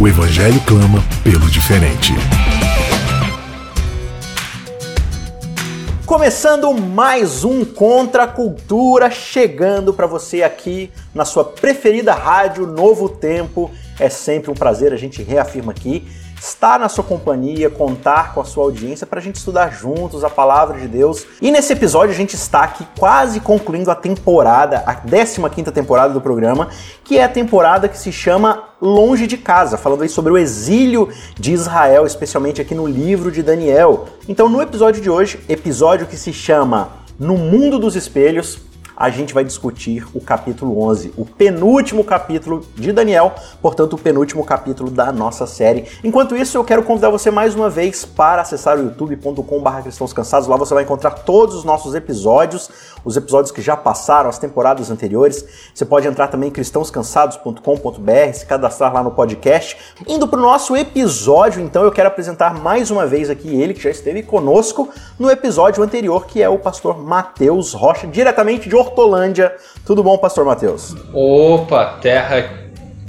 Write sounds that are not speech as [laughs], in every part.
O Evangelho clama pelo diferente. Começando mais um Contra a Cultura, chegando para você aqui na sua preferida rádio Novo Tempo. É sempre um prazer, a gente reafirma aqui estar na sua companhia, contar com a sua audiência para a gente estudar juntos a palavra de Deus. E nesse episódio a gente está aqui quase concluindo a temporada, a 15 temporada do programa, que é a temporada que se chama Longe de Casa, falando aí sobre o exílio de Israel, especialmente aqui no livro de Daniel. Então, no episódio de hoje, episódio que se chama No Mundo dos Espelhos, a gente vai discutir o capítulo 11, o penúltimo capítulo de Daniel, portanto, o penúltimo capítulo da nossa série. Enquanto isso, eu quero convidar você mais uma vez para acessar o youtube.com.br cristãos cansados. Lá você vai encontrar todos os nossos episódios, os episódios que já passaram, as temporadas anteriores. Você pode entrar também em cristãoscansados.com.br, se cadastrar lá no podcast. Indo para o nosso episódio, então, eu quero apresentar mais uma vez aqui ele que já esteve conosco no episódio anterior, que é o pastor Matheus Rocha, diretamente de Hortolândia. Tudo bom, pastor Matheus? Opa, terra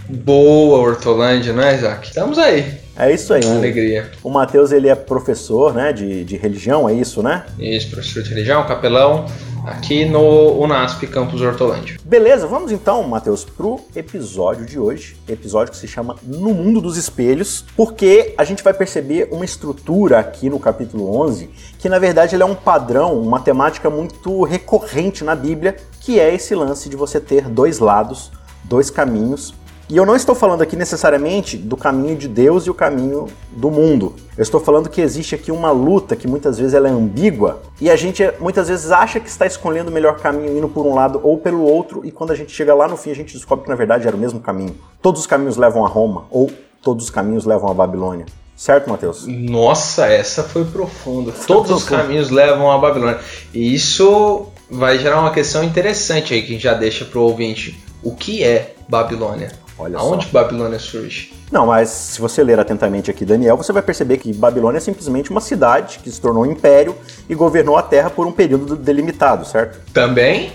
boa, Hortolândia, não é, Isaac? Estamos aí. É isso aí. Alegria. O Matheus, ele é professor, né, de, de religião, é isso, né? Isso, professor de religião, capelão, aqui no UNASP Campus Hortolândia. Beleza, vamos então, Matheus, pro episódio de hoje. Episódio que se chama No Mundo dos Espelhos, porque a gente vai perceber uma estrutura aqui no capítulo 11, que na verdade ele é um padrão, uma temática muito recorrente na Bíblia, que é esse lance de você ter dois lados, dois caminhos e eu não estou falando aqui necessariamente do caminho de Deus e o caminho do mundo. Eu estou falando que existe aqui uma luta que muitas vezes ela é ambígua e a gente muitas vezes acha que está escolhendo o melhor caminho indo por um lado ou pelo outro e quando a gente chega lá no fim a gente descobre que na verdade era o mesmo caminho. Todos os caminhos levam a Roma ou todos os caminhos levam a Babilônia. Certo, Matheus? Nossa, essa foi profunda. Todos os caminhos levam a Babilônia. E isso vai gerar uma questão interessante aí que já deixa para o ouvinte. O que é Babilônia? Olha Aonde só. Babilônia surge? Não, mas se você ler atentamente aqui Daniel, você vai perceber que Babilônia é simplesmente uma cidade que se tornou um império e governou a Terra por um período delimitado, certo? Também?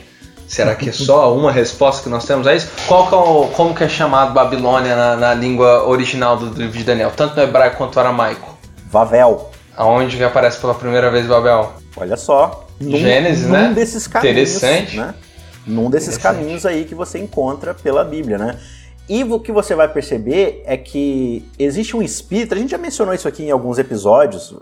Será que é só uma resposta que nós temos a isso? Qual que é o, como que é chamado Babilônia na, na língua original do livro de Daniel, tanto no hebraico quanto no aramaico? Vavel. Aonde que aparece pela primeira vez Babel? Olha só. Num, Gênesis, num né? desses caminhos. Interessante. Né? Num desses caminhos aí que você encontra pela Bíblia, né? E o que você vai perceber é que existe um espírito, a gente já mencionou isso aqui em alguns episódios,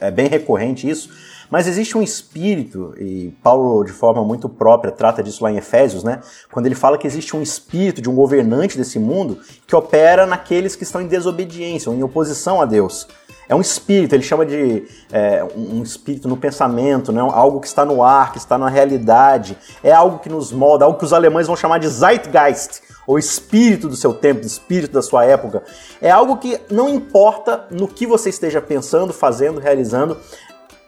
é, é bem recorrente isso, mas existe um espírito, e Paulo, de forma muito própria, trata disso lá em Efésios, né? Quando ele fala que existe um espírito de um governante desse mundo que opera naqueles que estão em desobediência ou em oposição a Deus. É um espírito, ele chama de é, um espírito no pensamento, né? algo que está no ar, que está na realidade. É algo que nos molda, algo que os alemães vão chamar de Zeitgeist, ou espírito do seu tempo, espírito da sua época. É algo que não importa no que você esteja pensando, fazendo, realizando,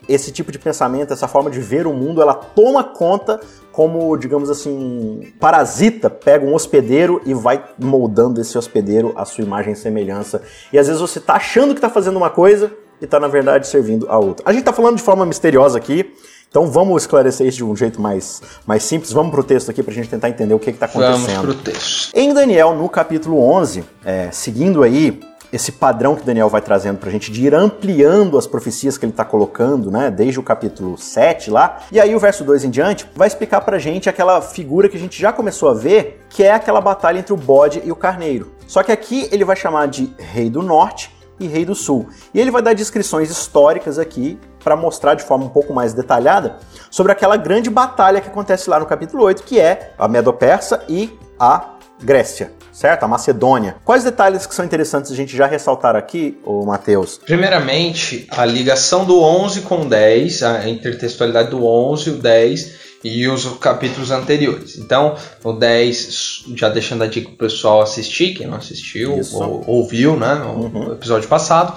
esse tipo de pensamento, essa forma de ver o mundo, ela toma conta como, digamos assim, parasita, pega um hospedeiro e vai moldando esse hospedeiro à sua imagem e semelhança. E às vezes você tá achando que tá fazendo uma coisa e tá na verdade servindo a outra. A gente tá falando de forma misteriosa aqui, então vamos esclarecer isso de um jeito mais, mais simples. Vamos pro texto aqui pra gente tentar entender o que que tá Vamos acontecendo. pro texto. Em Daniel, no capítulo 11, é, seguindo aí esse padrão que Daniel vai trazendo pra gente de ir ampliando as profecias que ele tá colocando, né, desde o capítulo 7 lá, e aí o verso 2 em diante vai explicar pra gente aquela figura que a gente já começou a ver, que é aquela batalha entre o bode e o carneiro. Só que aqui ele vai chamar de Rei do Norte e Rei do Sul. E ele vai dar descrições históricas aqui para mostrar de forma um pouco mais detalhada sobre aquela grande batalha que acontece lá no capítulo 8, que é a Medo-Persa e a Grécia, certo? A Macedônia. Quais detalhes que são interessantes a gente já ressaltar aqui, ô Matheus? Primeiramente, a ligação do 11 com o 10, a intertextualidade do 11 e o 10, e os capítulos anteriores. Então, no 10, já deixando a dica pro pessoal assistir, quem não assistiu ou ouviu, né, no uhum. episódio passado.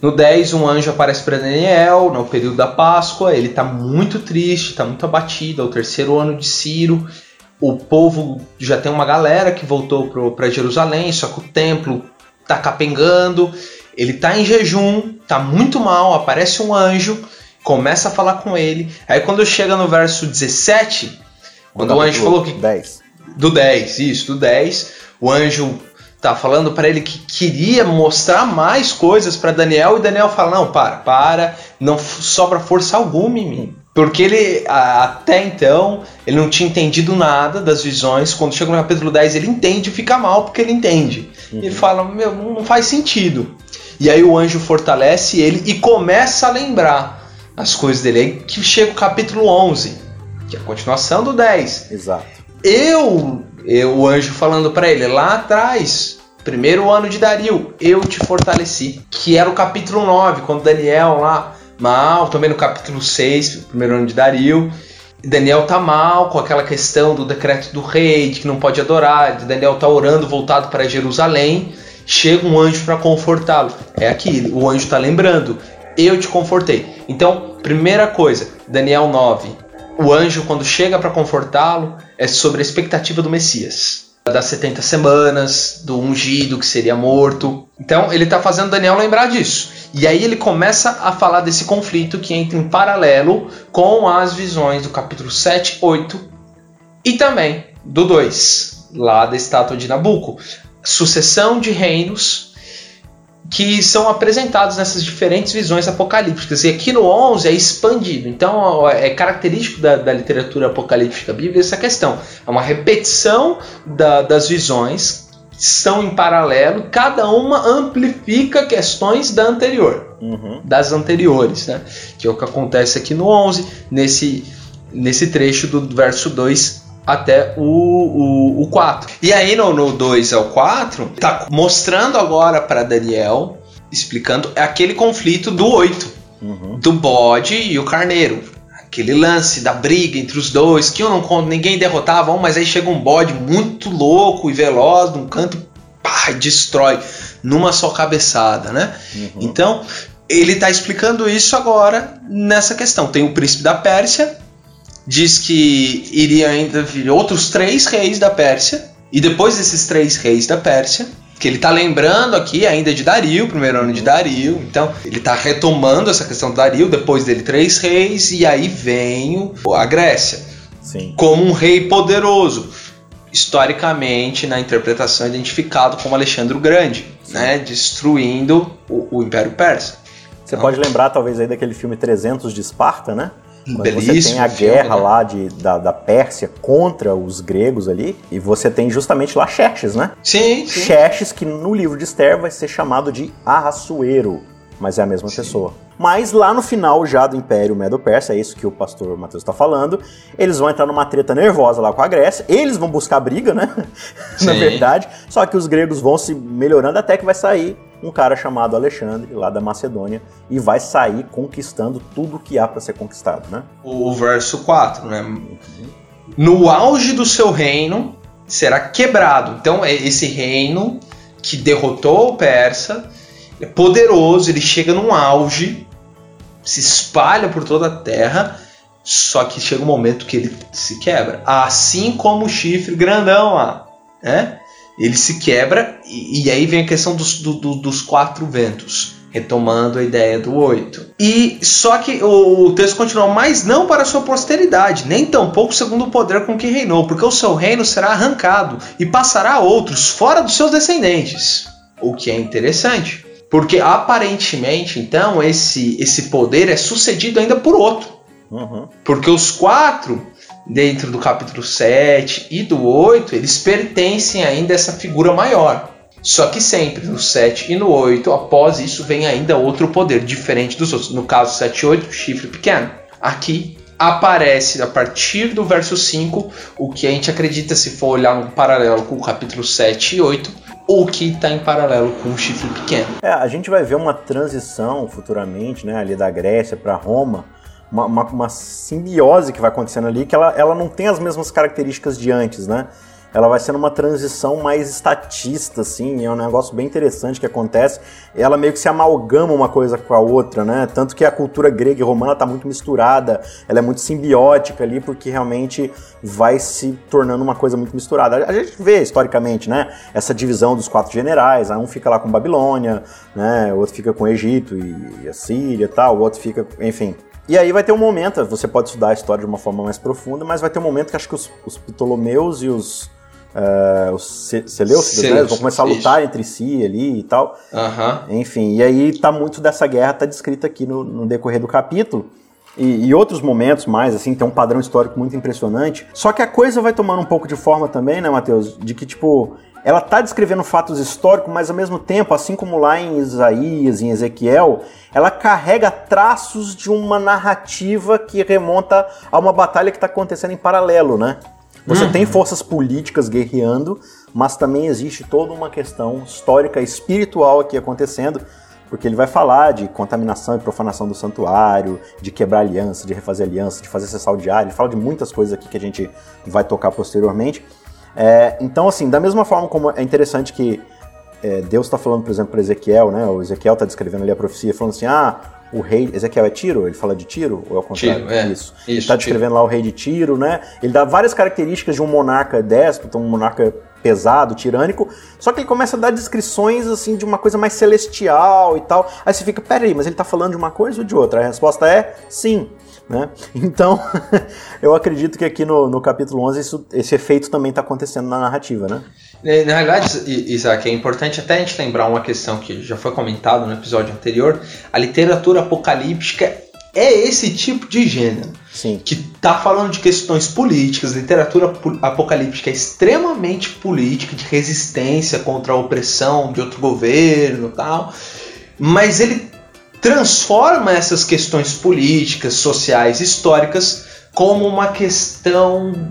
No 10, um anjo aparece para Daniel no período da Páscoa. Ele está muito triste, está muito abatido. É o terceiro ano de Ciro. O povo já tem uma galera que voltou para Jerusalém, só que o templo está capengando. Ele está em jejum, está muito mal. Aparece um anjo começa a falar com ele. Aí quando chega no verso 17, quando o anjo falou que. 10. Do 10, isso, do 10, o anjo tá falando para ele que queria mostrar mais coisas para Daniel e Daniel fala: "Não, para, para, não sobra força alguma em mim". Porque ele até então, ele não tinha entendido nada das visões. Quando chega no capítulo 10, ele entende e fica mal porque ele entende. Uhum. Ele fala: "Meu, não faz sentido". E aí o anjo fortalece ele e começa a lembrar as coisas dele. Aí que chega o capítulo 11, que é a continuação do 10. Exato. Eu, eu o anjo falando para ele lá atrás, primeiro ano de Dario, eu te fortaleci. Que era o capítulo 9, quando Daniel lá, mal, também no capítulo 6, primeiro ano de Dario. Daniel tá mal com aquela questão do decreto do rei, de que não pode adorar. Daniel tá orando voltado para Jerusalém. Chega um anjo para confortá-lo. É aqui, o anjo tá lembrando eu te confortei. Então, primeira coisa, Daniel 9. O anjo, quando chega para confortá-lo, é sobre a expectativa do Messias. Das 70 semanas, do ungido que seria morto. Então, ele está fazendo Daniel lembrar disso. E aí ele começa a falar desse conflito que entra em paralelo com as visões do capítulo 7, 8 e também do 2, lá da estátua de Nabucco. Sucessão de reinos que são apresentados nessas diferentes visões apocalípticas. E aqui no 11 é expandido. Então é característico da, da literatura apocalíptica bíblica essa questão. É uma repetição da, das visões, estão em paralelo, cada uma amplifica questões da anterior, uhum. das anteriores, né? que é o que acontece aqui no 11, nesse, nesse trecho do verso 2 até o, o, o 4. E aí no, no 2 ao 4, tá mostrando agora para Daniel, explicando aquele conflito do 8, uhum. do bode e o carneiro. Aquele lance da briga entre os dois, que eu não ninguém derrotava um, mas aí chega um bode muito louco e veloz, num canto, pá, destrói numa só cabeçada, né? Uhum. Então, ele está explicando isso agora nessa questão. Tem o príncipe da Pérsia, diz que iria ainda vir outros três reis da Pérsia, e depois desses três reis da Pérsia, que ele está lembrando aqui ainda de Dario, primeiro ano de Dario, então ele está retomando essa questão do Dario, depois dele três reis, e aí vem a Grécia, Sim. como um rei poderoso, historicamente na interpretação identificado como Alexandre o Grande, né, destruindo o, o Império Persa. Você então, pode lembrar talvez aí daquele filme 300 de Esparta, né? Quando Belíssimo você tem a guerra filme, né? lá de, da, da Pérsia contra os gregos ali, e você tem justamente lá Xerxes, né? Sim, sim. Xerxes, que no livro de Esther vai ser chamado de Arraçoeiro, mas é a mesma sim. pessoa. Mas lá no final já do Império Medo-Persa, é isso que o pastor Mateus está falando, eles vão entrar numa treta nervosa lá com a Grécia, eles vão buscar briga, né? [laughs] Na verdade, só que os gregos vão se melhorando até que vai sair um cara chamado Alexandre, lá da Macedônia, e vai sair conquistando tudo que há para ser conquistado, né? O verso 4, né? No auge do seu reino será quebrado. Então, é esse reino que derrotou o persa é poderoso, ele chega num auge, se espalha por toda a terra, só que chega um momento que ele se quebra. Assim como o chifre grandão lá, né? Ele se quebra e, e aí vem a questão dos, do, do, dos quatro ventos, retomando a ideia do oito. E só que o, o texto continua, mas não para sua posteridade, nem tampouco segundo o poder com que reinou, porque o seu reino será arrancado e passará a outros, fora dos seus descendentes. O que é interessante, porque aparentemente, então, esse, esse poder é sucedido ainda por outro. Uhum. Porque os quatro dentro do capítulo 7 e do 8, eles pertencem ainda a essa figura maior. Só que sempre no 7 e no 8, após isso, vem ainda outro poder diferente dos outros. No caso 7 e 8, chifre pequeno. Aqui aparece a partir do verso 5 o que a gente acredita se for olhar no paralelo com o capítulo 7 e 8, o que está em paralelo com o chifre pequeno. É, a gente vai ver uma transição futuramente, né, ali da Grécia para Roma, uma, uma, uma, simbiose que vai acontecendo ali, que ela, ela não tem as mesmas características de antes, né? ela vai sendo uma transição mais estatista, assim, é um negócio bem interessante que acontece. Ela meio que se amalgama uma coisa com a outra, né? Tanto que a cultura grega e romana está muito misturada, ela é muito simbiótica ali, porque realmente vai se tornando uma coisa muito misturada. A gente vê historicamente, né? Essa divisão dos quatro generais, um fica lá com Babilônia, né? O outro fica com Egito e a Síria e tal, o outro fica, enfim, e aí vai ter um momento, você pode estudar a história de uma forma mais profunda, mas vai ter um momento que acho que os, os Ptolomeus e os Uh, os Seleucidas, né? Vão começar a lutar isso. entre si ali e tal. Uhum. Enfim, e aí tá muito dessa guerra, tá descrita aqui no, no decorrer do capítulo. E, e, outros momentos mais, assim, tem um padrão histórico muito impressionante. Só que a coisa vai tomando um pouco de forma também, né, Matheus? De que, tipo, ela tá descrevendo fatos históricos, mas ao mesmo tempo, assim como lá em Isaías, em Ezequiel, ela carrega traços de uma narrativa que remonta a uma batalha que está acontecendo em paralelo, né? Você uhum. tem forças políticas guerreando, mas também existe toda uma questão histórica espiritual aqui acontecendo, porque ele vai falar de contaminação e profanação do santuário, de quebrar aliança, de refazer aliança, de fazer cessar o diário, ele fala de muitas coisas aqui que a gente vai tocar posteriormente. É, então, assim, da mesma forma como é interessante que é, Deus está falando, por exemplo, para Ezequiel, né? O Ezequiel está descrevendo ali a profecia, falando assim: ah, o rei. Ezequiel é Tiro? Ele fala de Tiro? Ou é o contrário? Tiro, é. Isso. Isso ele está descrevendo lá o rei de Tiro, né? Ele dá várias características de um monarca déspota, um monarca pesado, tirânico, só que ele começa a dar descrições assim de uma coisa mais celestial e tal. Aí você fica, peraí, mas ele está falando de uma coisa ou de outra? A resposta é sim. Né? Então, [laughs] eu acredito que aqui no, no capítulo 11 isso, esse efeito também está acontecendo na narrativa, né? É, na realidade, Isaac, é importante até a gente lembrar uma questão que já foi comentada no episódio anterior. A literatura apocalíptica é esse tipo de gênero. Sim. Que está falando de questões políticas, literatura apocalíptica é extremamente política, de resistência contra a opressão de outro governo tal. Mas ele transforma essas questões políticas, sociais, históricas como uma questão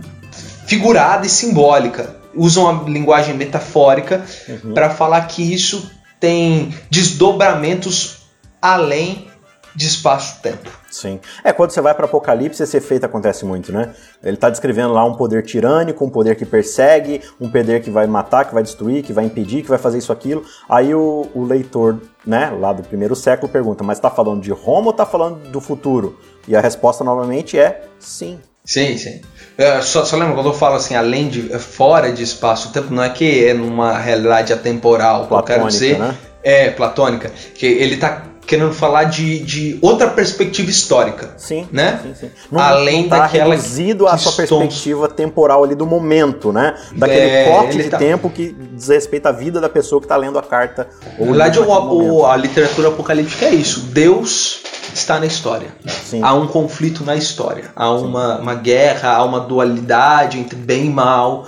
figurada e simbólica usam a linguagem metafórica uhum. para falar que isso tem desdobramentos além de espaço-tempo. Sim. É, quando você vai para Apocalipse, esse efeito acontece muito, né? Ele está descrevendo lá um poder tirânico, um poder que persegue, um poder que vai matar, que vai destruir, que vai impedir, que vai fazer isso, aquilo. Aí o, o leitor, né, lá do primeiro século, pergunta: mas está falando de Roma ou está falando do futuro? E a resposta novamente é sim. Sim, sim. É, só, só lembra quando eu falo assim, além de é, fora de espaço-tempo, não é que é numa realidade atemporal, platônica, eu quero dizer. Né? É, platônica. Que ele está querendo falar de, de outra perspectiva histórica. Sim. Né? Sim, sim. Não, Além não tá daquela. reduzido a sua perspectiva temporal ali do momento, né? Daquele é, corte de tá... tempo que diz respeito à vida da pessoa que está lendo a carta. Na verdade, o, o, a literatura apocalíptica é isso. Deus está na história. Sim. Há um conflito na história. Há uma, uma guerra, há uma dualidade entre bem e mal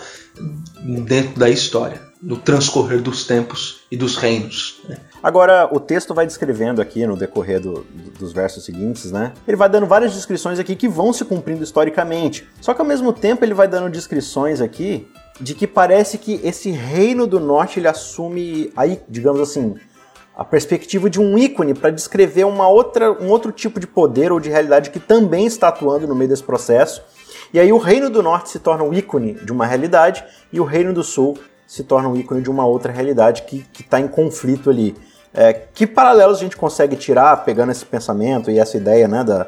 dentro da história, no transcorrer dos tempos e dos reinos. Né? Agora, o texto vai descrevendo aqui no decorrer do, dos versos seguintes, né? Ele vai dando várias descrições aqui que vão se cumprindo historicamente. Só que ao mesmo tempo ele vai dando descrições aqui de que parece que esse reino do norte ele assume aí, digamos assim, a perspectiva de um ícone para descrever uma outra, um outro tipo de poder ou de realidade que também está atuando no meio desse processo. E aí o Reino do Norte se torna um ícone de uma realidade e o Reino do Sul se torna um ícone de uma outra realidade que está em conflito ali. É, que paralelos a gente consegue tirar pegando esse pensamento e essa ideia né, da,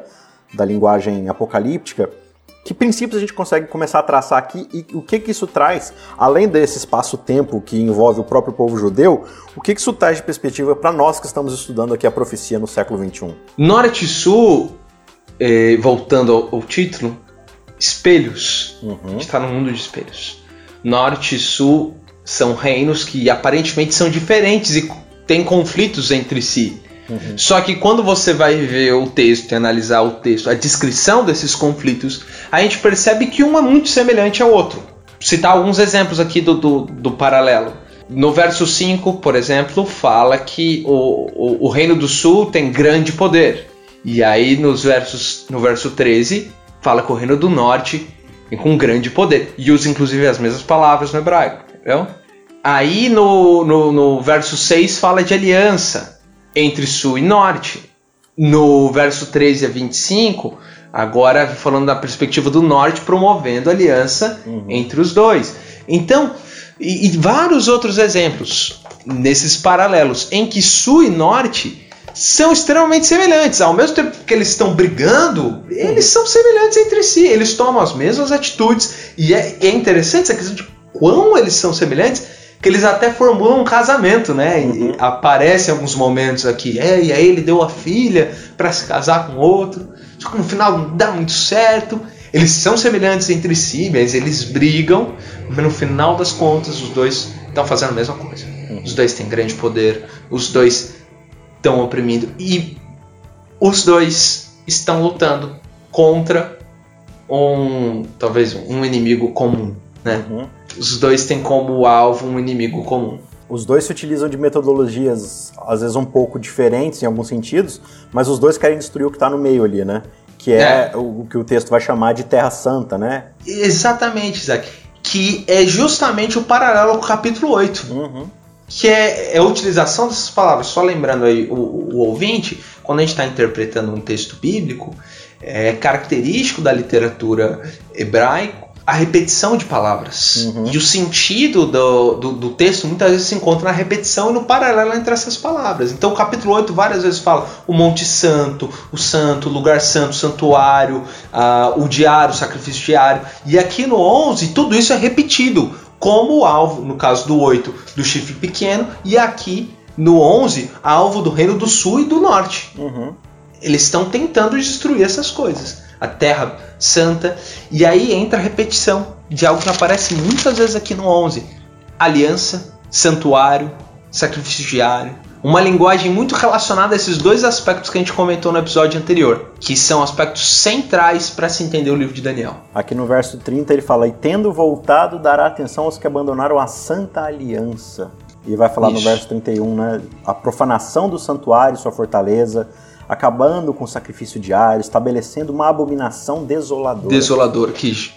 da linguagem apocalíptica que princípios a gente consegue começar a traçar aqui e o que que isso traz, além desse espaço-tempo que envolve o próprio povo judeu, o que que isso traz de perspectiva para nós que estamos estudando aqui a profecia no século 21? Norte e Sul, eh, voltando ao, ao, título, espelhos. Uhum. está no mundo de espelhos. Norte e Sul são reinos que aparentemente são diferentes e têm conflitos entre si. Uhum. Só que quando você vai ver o texto e analisar o texto, a descrição desses conflitos, a gente percebe que um é muito semelhante ao outro. Citar alguns exemplos aqui do, do, do paralelo. No verso 5, por exemplo, fala que o, o, o, Reino do Sul tem grande poder. E aí nos versos, no verso 13, fala que o Reino do Norte tem com grande poder. E usa inclusive as mesmas palavras no hebraico. Entendeu? Aí no, no, no verso 6 fala de aliança entre sul e norte. no verso 13 a 25, agora falando da perspectiva do norte, promovendo aliança uhum. entre os dois. Então, e, e, vários outros exemplos nesses paralelos, em que sul e norte são extremamente semelhantes. Ao mesmo tempo que eles estão brigando, eles são semelhantes entre si. Eles tomam as mesmas atitudes. E é, é interessante essa questão de quão eles são semelhantes, que eles até formulam um casamento, né? Uhum. aparecem alguns momentos aqui. É, e aí ele deu a filha para se casar com outro. Só que no final não dá muito certo. Eles são semelhantes entre si, mas eles brigam. Mas no final das contas, os dois estão fazendo a mesma coisa. Uhum. Os dois têm grande poder. Os dois estão oprimindo. E os dois estão lutando contra um talvez um inimigo comum, né? Uhum. Os dois têm como alvo um inimigo comum. Os dois se utilizam de metodologias às vezes um pouco diferentes em alguns sentidos, mas os dois querem destruir o que está no meio ali, né? Que é, é, o que o texto vai chamar de Terra Santa, né? Exatamente, Isaac. Que é justamente o paralelo com o capítulo 8. Uhum que é, é, a utilização dessas palavras. Só lembrando aí o, o ouvinte, quando a gente está interpretando um texto bíblico, é característico da literatura hebraica a repetição de palavras. Uhum. E o sentido do, do, do, texto muitas vezes se encontra na repetição e no paralelo entre essas palavras. Então, o capítulo 8 várias vezes fala o Monte Santo, o Santo, o lugar santo, o santuário, uh, o diário, o sacrifício diário. E aqui no 11, tudo isso é repetido como alvo, no caso do 8, do chifre pequeno, e aqui no 11, alvo do reino do sul e do norte. Uhum. Eles estão tentando destruir essas coisas. A Terra Santa. E aí entra a repetição de algo que aparece muitas vezes aqui no 11: aliança, santuário, sacrifício diário, uma linguagem muito relacionada a esses dois aspectos que a gente comentou no episódio anterior, que são aspectos centrais para se entender o livro de Daniel. Aqui no verso 30 ele fala: E tendo voltado, dará atenção aos que abandonaram a santa aliança. E vai falar Isso. no verso 31, né? A profanação do santuário, sua fortaleza, acabando com o sacrifício diário, estabelecendo uma abominação desoladora. Desolador, que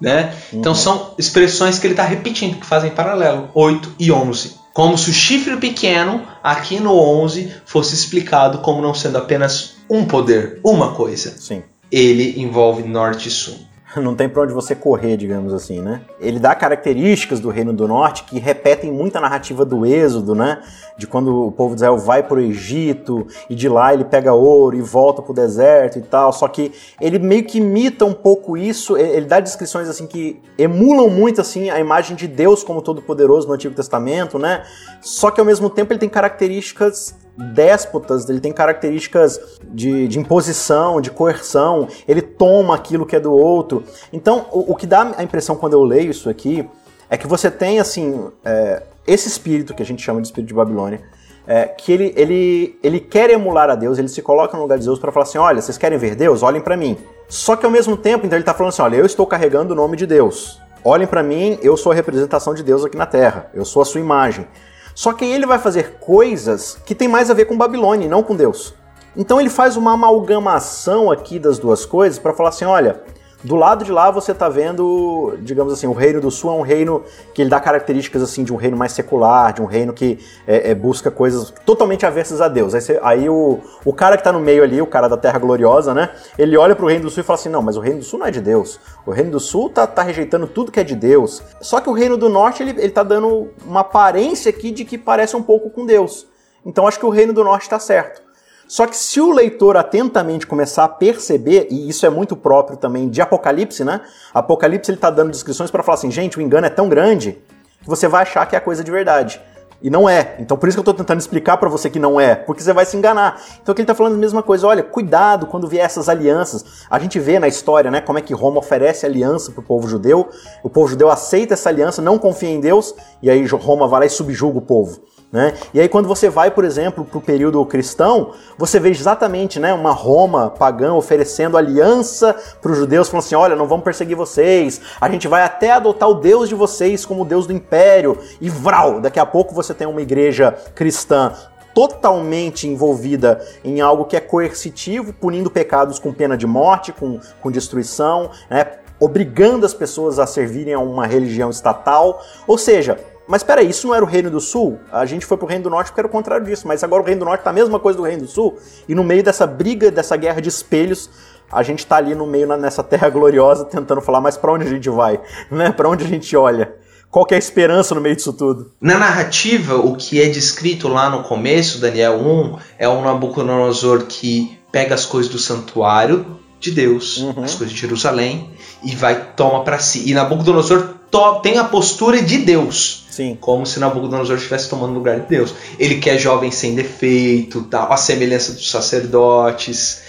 né? Uhum. Então são expressões que ele está repetindo, que fazem paralelo, 8 e 11. Como se o chifre pequeno, aqui no 11, fosse explicado como não sendo apenas um poder, uma coisa. Sim. Ele envolve norte e sul. [laughs] não tem para onde você correr, digamos assim, né? Ele dá características do Reino do Norte que repetem muito a narrativa do Êxodo, né? De quando o povo de Israel vai para o Egito e de lá ele pega ouro e volta para o deserto e tal. Só que ele meio que imita um pouco isso. Ele dá descrições assim que emulam muito assim a imagem de Deus como todo-poderoso no Antigo Testamento, né? Só que ao mesmo tempo ele tem características déspotas, ele tem características de, de, imposição, de coerção, ele toma aquilo que é do outro. Então, o, o, que dá a impressão quando eu leio isso aqui é que você tem, assim, é, esse espírito que a gente chama de espírito de Babilônia, é, que ele, ele, ele quer emular a Deus, ele se coloca no lugar de Deus para falar assim: olha, vocês querem ver Deus? Olhem para mim. Só que ao mesmo tempo, então ele está falando assim: olha, eu estou carregando o nome de Deus. Olhem para mim, eu sou a representação de Deus aqui na Terra, eu sou a sua imagem. Só que ele vai fazer coisas que tem mais a ver com Babilônia e não com Deus. Então ele faz uma amalgamação aqui das duas coisas para falar assim: olha, do lado de lá você está vendo, digamos assim, o reino do sul é um reino que ele dá características assim de um reino mais secular, de um reino que é, é, busca coisas totalmente aversas a Deus. Aí, você, aí o, o cara que está no meio ali, o cara da Terra Gloriosa, né? Ele olha para o reino do sul e fala assim: não, mas o reino do sul não é de Deus. O reino do sul tá, tá rejeitando tudo que é de Deus. Só que o reino do norte ele, ele tá dando uma aparência aqui de que parece um pouco com Deus. Então acho que o reino do norte está certo. Só que se o leitor atentamente começar a perceber, e isso é muito próprio também de Apocalipse, né? Apocalipse ele está dando descrições para falar assim, gente, o engano é tão grande que você vai achar que é coisa de verdade. E não é. Então por isso que eu estou tentando explicar para você que não é, porque você vai se enganar. Então aqui ele está falando a mesma coisa. Olha, cuidado quando vier essas alianças. A gente vê na história, né, como é que Roma oferece aliança para o povo judeu. O povo judeu aceita essa aliança, não confia em Deus, e aí Roma vai lá e subjuga o povo. Né? E aí quando você vai, por exemplo, para o período cristão, você vê exatamente né, uma Roma pagã oferecendo aliança para os judeus, falando assim, olha, não vamos perseguir vocês, a gente vai até adotar o Deus de vocês como o Deus do império, e vral, daqui a pouco você tem uma igreja cristã totalmente envolvida em algo que é coercitivo, punindo pecados com pena de morte, com, com destruição, né, obrigando as pessoas a servirem a uma religião estatal, ou seja, mas peraí, isso não era o Reino do Sul? A gente foi pro Reino do Norte porque era o contrário disso, mas agora o Reino do Norte tá a mesma coisa do Reino do Sul, e no meio dessa briga, dessa guerra de espelhos, a gente tá ali no meio nessa terra gloriosa tentando falar, mas para onde a gente vai? [laughs] Né? Para onde a gente olha? Qual que é a esperança no meio disso tudo? Na narrativa, o que é descrito lá no começo, Daniel 1, é um Nabucodonosor que pega as coisas do santuário de Deus, uhum. as coisas de Jerusalém, e vai toma para si. E Nabucodonosor tem a postura de Deus. Sim. Como se Nabucodonosor estivesse tomando o lugar de Deus. Ele quer jovem sem defeito, tal, a semelhança dos sacerdotes.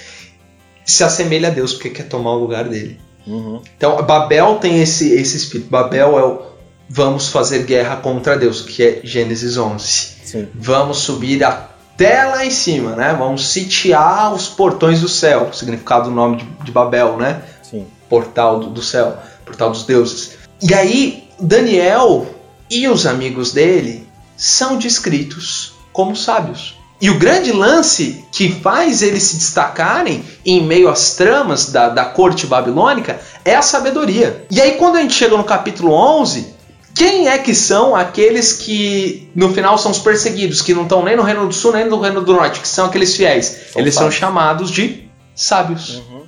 Se assemelha a Deus porque quer tomar o lugar dele. Uhum. Então, Babel tem esse, esse espírito. Babel é o vamos fazer guerra contra Deus, que é Gênesis 11. Sim. Vamos subir até lá em cima, né? Vamos sitiar os portões do céu, significado do nome de, de Babel, né? Sim. Portal do, do céu, portal dos deuses. E aí, Daniel e os amigos dele são descritos como sábios. E o grande lance que faz eles se destacarem em meio às tramas da, da corte babilônica é a sabedoria. E aí, quando a gente chega no capítulo 11, quem é que são aqueles que no final são os perseguidos, que não estão nem no Reino do Sul nem no Reino do Norte, que são aqueles fiéis? São Eles sábios. são chamados de sábios. Uhum.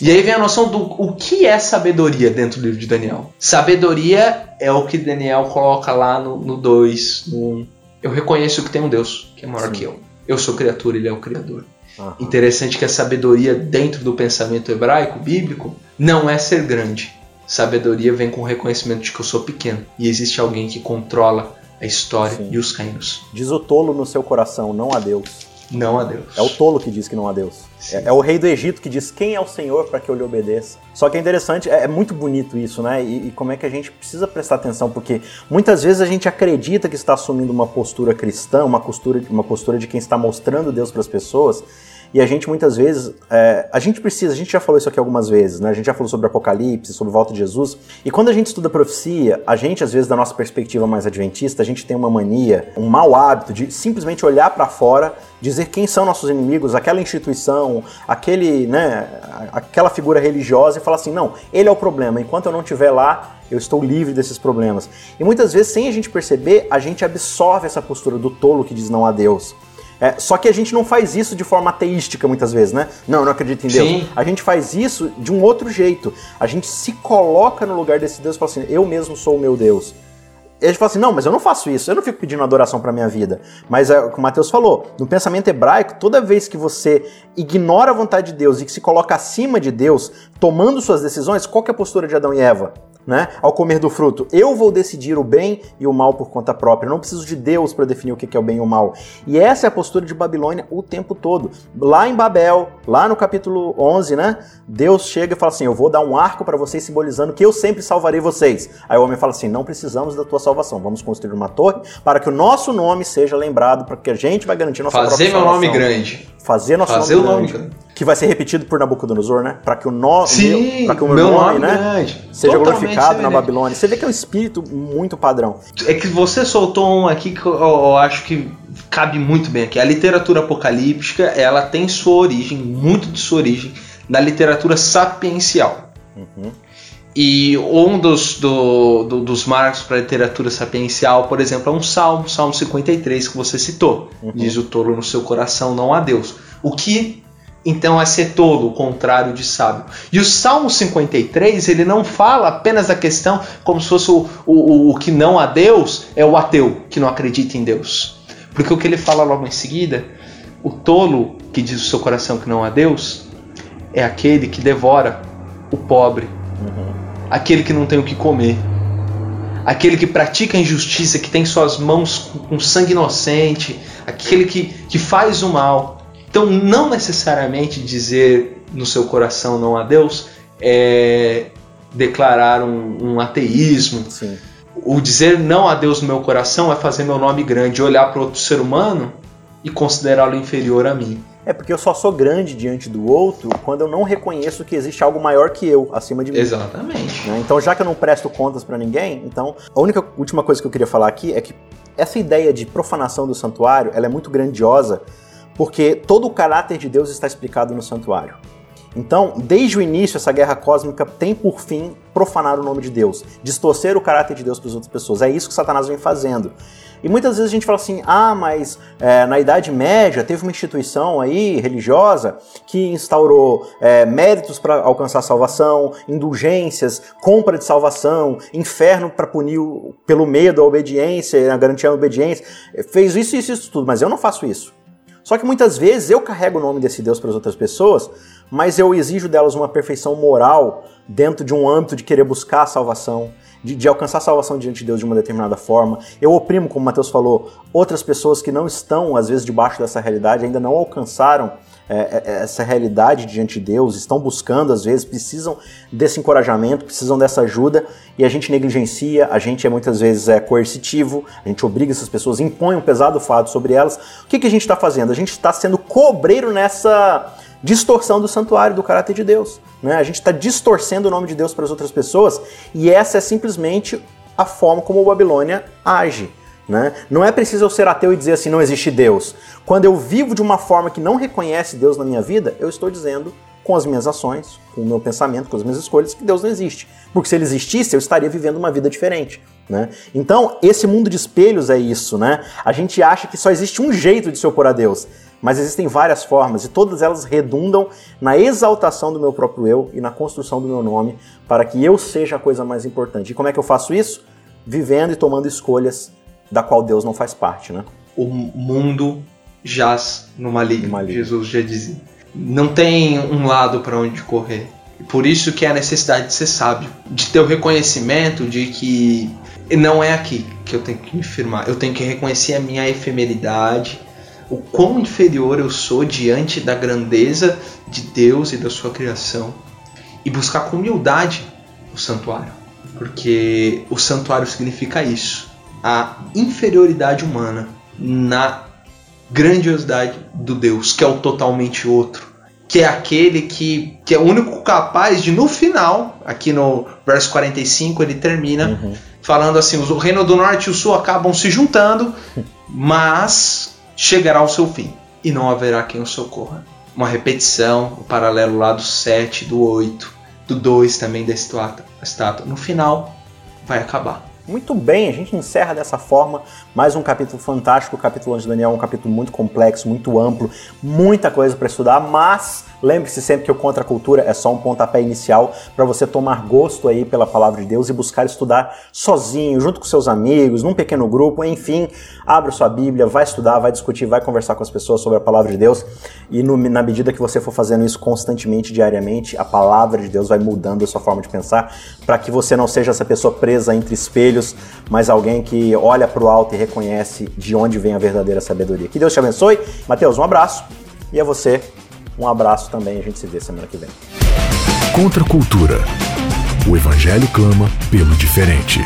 E aí vem a noção do o que é sabedoria dentro do livro de Daniel. Sabedoria é o que Daniel coloca lá no 2. No... Eu reconheço que tem um Deus que é maior Sim. que eu. Eu sou criatura, ele é o Criador. Uhum. Interessante que a sabedoria dentro do pensamento hebraico, bíblico, não é ser grande Sabedoria vem com o reconhecimento de que eu sou pequeno e existe alguém que controla a história Sim. e os reinos. Diz o tolo no seu coração, não a Deus. Não a Deus. É o tolo que diz que não a Deus. É, é, o rei do Egito que diz quem é o Senhor para que eu lhe obedeça. Só que é interessante, é, é muito bonito isso, né? E, e, como é que a gente precisa prestar atenção, porque muitas vezes a gente acredita que está assumindo uma postura cristã, uma postura, uma postura de quem está mostrando Deus para as pessoas, e a gente muitas vezes, é, a gente precisa, a gente já falou isso aqui algumas vezes, né? A gente já falou sobre Apocalipse, sobre volta de Jesus. E quando a gente estuda profecia, a gente às vezes da nossa perspectiva mais adventista, a gente tem uma mania, um mau hábito de simplesmente olhar para fora, dizer quem são nossos inimigos, aquela instituição, aquele, né, aquela figura religiosa e falar assim, não, ele é o problema. Enquanto eu não estiver lá, eu estou livre desses problemas. E muitas vezes, sem a gente perceber, a gente absorve essa postura do tolo que diz não a Deus. É, só que a gente não faz isso de forma ateística muitas vezes, né? Não, eu não acredito em Deus. Sim. A gente faz isso de um outro jeito. A gente se coloca no lugar desse Deus e fala assim: eu mesmo sou o meu Deus. E a gente fala assim: não, mas eu não faço isso, eu não fico pedindo adoração para minha vida. Mas é o que o Mateus falou: no pensamento hebraico, toda vez que você ignora a vontade de Deus e que se coloca acima de Deus, tomando suas decisões, qual é a postura de Adão e Eva? Né? Ao comer do fruto, eu vou decidir o bem e o mal por conta própria. Eu não preciso de Deus para definir o que é o bem e o mal. E essa é a postura de Babilônia o tempo todo. Lá em Babel, lá no capítulo 11, né? Deus chega e fala assim: Eu vou dar um arco para vocês, simbolizando que eu sempre salvarei vocês. Aí o homem fala assim: Não precisamos da tua salvação. Vamos construir uma torre para que o nosso nome seja lembrado, para que a gente vai garantir nossa Fazer meu nome grande. Fazer nosso Fazer nome, nome grande que vai ser repetido por Nabucodonosor, né? Para que o, no, Sim, meu, que o meu, meu nome, né, grande. seja Totalmente glorificado na Babilônia. Você vê que é um espírito muito padrão. É que você soltou um aqui que eu, eu acho que cabe muito bem aqui. A literatura apocalíptica, ela tem sua origem, muito de sua origem, na literatura sapiencial. Uhum. E um dos, do, do, dos marcos para a literatura sapiencial, por exemplo, é um salmo, Salmo 53, que você citou. Uhum. Diz o tolo no seu coração, não há Deus. O que então é ser tolo, o contrário de sábio. E o Salmo 53, ele não fala apenas da questão como se fosse o, o, o que não há Deus, é o ateu que não acredita em Deus. Porque o que ele fala logo em seguida, o tolo que diz o seu coração que não há Deus, é aquele que devora o pobre, uhum. aquele que não tem o que comer, aquele que pratica injustiça, que tem suas mãos com sangue inocente, aquele que, que faz o mal. Então, não necessariamente dizer no seu coração não a Deus é declarar um, um ateísmo. Sim. O dizer não a Deus no meu coração é fazer meu nome grande, olhar para outro ser humano e considerá-lo inferior a mim. É porque eu só sou grande diante do outro quando eu não reconheço que existe algo maior que eu acima de mim. Exatamente. Né? Então, já que eu não presto contas para ninguém, então a única última coisa que eu queria falar aqui é que essa ideia de profanação do santuário, ela é muito grandiosa porque todo o caráter de Deus está explicado no santuário. Então, desde o início, essa guerra cósmica tem por fim profanar o nome de Deus, distorcer o caráter de Deus para as outras pessoas. É isso que Satanás vem fazendo. E muitas vezes a gente fala assim: ah, mas é, na Idade Média teve uma instituição aí religiosa que instaurou é, méritos para alcançar salvação, indulgências, compra de salvação, inferno para punir pelo medo, a obediência, a garantia da obediência. Fez isso, isso, isso tudo, mas eu não faço isso. Só que muitas vezes eu carrego o nome desse Deus para as outras pessoas, mas eu exijo delas uma perfeição moral dentro de um âmbito de querer buscar a salvação, de, de, alcançar a salvação diante de Deus de uma determinada forma. Eu oprimo, como Mateus falou, outras pessoas que não estão, às vezes, debaixo dessa realidade, ainda não alcançaram é, é, é, essa realidade diante de Deus, estão buscando, às vezes, precisam desse encorajamento, precisam dessa ajuda, e a gente negligencia, a gente é muitas vezes é coercitivo, a gente obriga essas pessoas, impõe um pesado fardo sobre elas. O que, que a gente está fazendo? A gente está sendo cobreiro nessa distorção do santuário, do caráter de Deus. Né? A gente está distorcendo o nome de Deus para as outras pessoas e essa é simplesmente a forma como a Babilônia age. Né? Não é preciso eu ser ateu e dizer assim, não existe Deus. Quando eu vivo de uma forma que não reconhece Deus na minha vida, eu estou dizendo com as minhas ações, com o meu pensamento, com as minhas escolhas, que Deus não existe. Porque se ele existisse, eu estaria vivendo uma vida diferente. Né? Então, esse mundo de espelhos é isso. Né? A gente acha que só existe um jeito de se opor a Deus mas existem várias formas e todas elas redundam na exaltação do meu próprio eu e na construção do meu nome para que eu seja a coisa mais importante. E como é que eu faço isso? Vivendo e tomando escolhas da qual Deus não faz parte, né? O mundo jaz no maligno, maligno. Jesus já dizia. Não tem um lado para onde correr. Por isso que é a necessidade de ser sábio, de ter o reconhecimento de que não é aqui que eu tenho que me firmar. Eu tenho que reconhecer a minha efemeridade, o quão inferior eu sou diante da grandeza de Deus e da sua criação e buscar com humildade o santuário, porque o santuário significa isso, a inferioridade humana na grandiosidade do Deus, que é o totalmente outro, que é aquele que, que é o único capaz de no final, aqui no verso 45 ele termina uhum. falando assim, o reino do norte e o sul acabam se juntando, mas chegará ao seu fim e não haverá quem o socorra. Uma repetição, o paralelo lá do 7, do 8, do 2 também da estátua. No final, vai acabar. Muito bem, a gente encerra dessa forma mais um capítulo fantástico. O capítulo de Daniel é um capítulo muito complexo, muito amplo, muita coisa para estudar, mas lembre-se sempre que o Contra a Cultura é só um pontapé inicial para você tomar gosto aí pela palavra de Deus e buscar estudar sozinho, junto com seus amigos, num pequeno grupo, enfim, abra sua Bíblia, vai estudar, vai discutir, vai conversar com as pessoas sobre a palavra de Deus e no, na medida que você for fazendo isso constantemente, diariamente, a palavra de Deus vai mudando a sua forma de pensar para que você não seja essa pessoa presa entre espelhos, mas alguém que olha para o alto e reconhece de onde vem a verdadeira sabedoria. Que Deus te abençoe. Mateus, um abraço. E a você, um abraço também. A gente se vê semana que vem. Contra a cultura. O Evangelho clama pelo diferente.